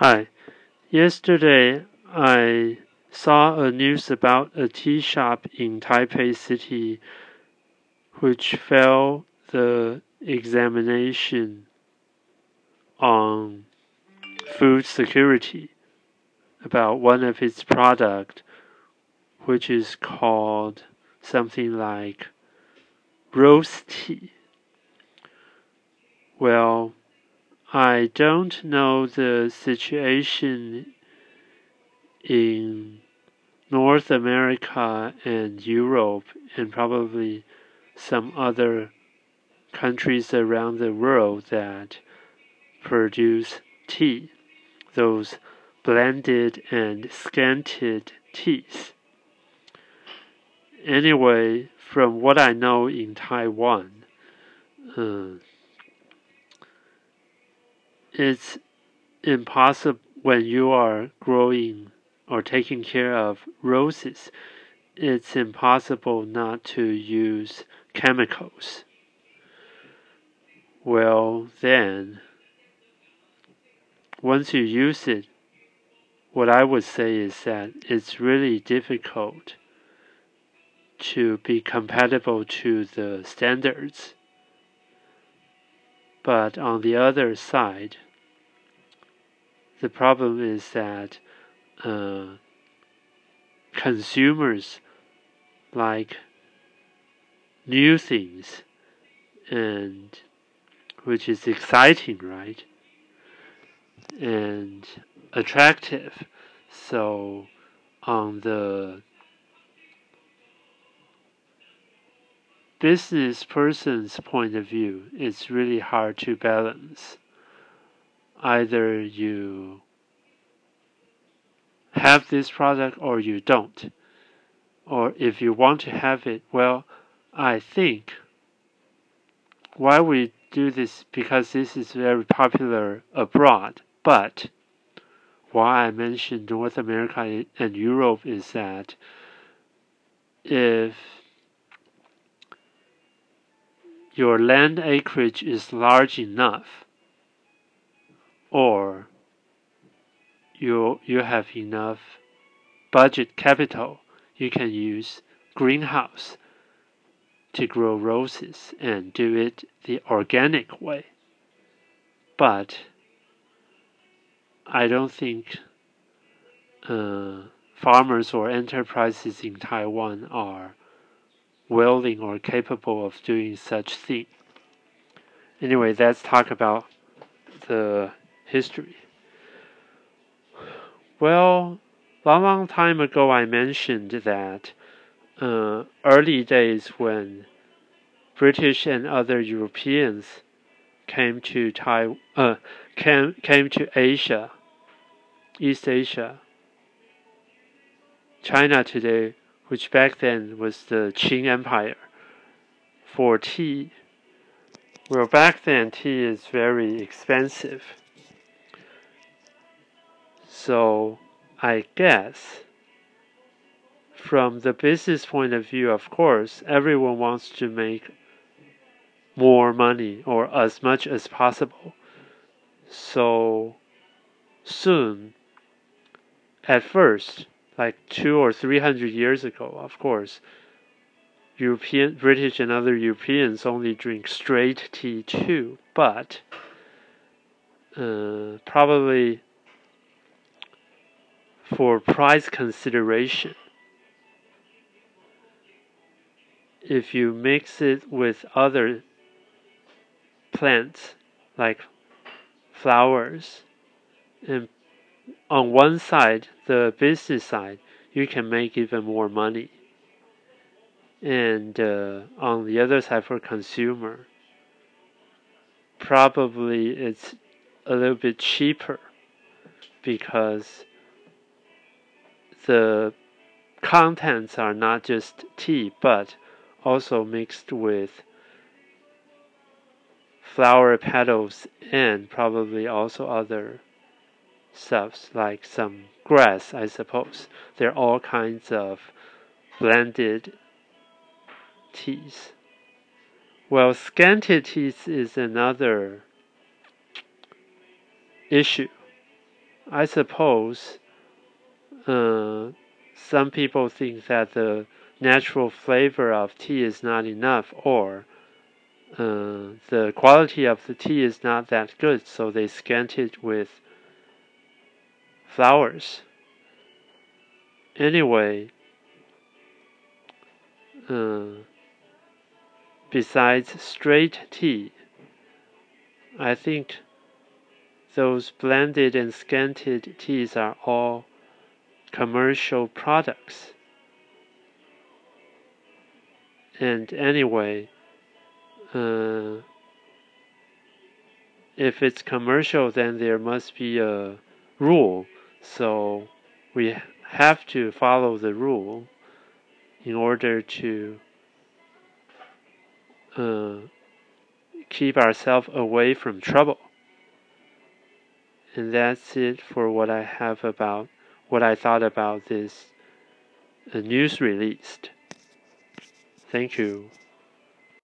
Hi. Yesterday, I saw a news about a tea shop in Taipei City which failed the examination on food security about one of its product which is called something like roast tea. Well, I don't know the situation in North America and Europe and probably some other countries around the world that produce tea, those blended and scented teas. Anyway, from what I know in Taiwan, uh, it's impossible when you are growing or taking care of roses. It's impossible not to use chemicals. Well, then, once you use it, what I would say is that it's really difficult to be compatible to the standards. But on the other side, the problem is that uh, consumers like new things and which is exciting right? And attractive. So on the business person's point of view it's really hard to balance either you have this product or you don't. Or if you want to have it, well, I think why we do this because this is very popular abroad. But why I mentioned North America and Europe is that if your land acreage is large enough, or you you have enough budget capital, you can use greenhouse to grow roses and do it the organic way. But I don't think uh, farmers or enterprises in Taiwan are willing or capable of doing such thing. Anyway, let's talk about the history. Well, long, long time ago, I mentioned that uh, early days when British and other Europeans came to Taiwan, uh, came came to Asia, East Asia, China today, which back then was the Qing Empire, for tea. Well, back then tea is very expensive. So I guess from the business point of view, of course, everyone wants to make more money or as much as possible. So soon, at first, like two or three hundred years ago, of course, European, British, and other Europeans only drink straight tea too, but uh, probably for price consideration. If you mix it with other plants like flowers, and on one side, the business side, you can make even more money. And uh, on the other side, for consumer, probably it's a little bit cheaper because the contents are not just tea, but also mixed with flower petals and probably also other stuffs like some grass, I suppose. There are all kinds of blended teas. Well, scented teas is another issue. I suppose uh, some people think that the natural flavor of tea is not enough, or uh, the quality of the tea is not that good, so they scant it with flowers. Anyway, uh, besides straight tea, I think those blended and scanted teas are all commercial products. And anyway, uh, if it's commercial, then there must be a rule. So we have to follow the rule in order to uh, keep ourselves away from trouble. And that's it for what I have about what I thought about this uh, news released. Thank you.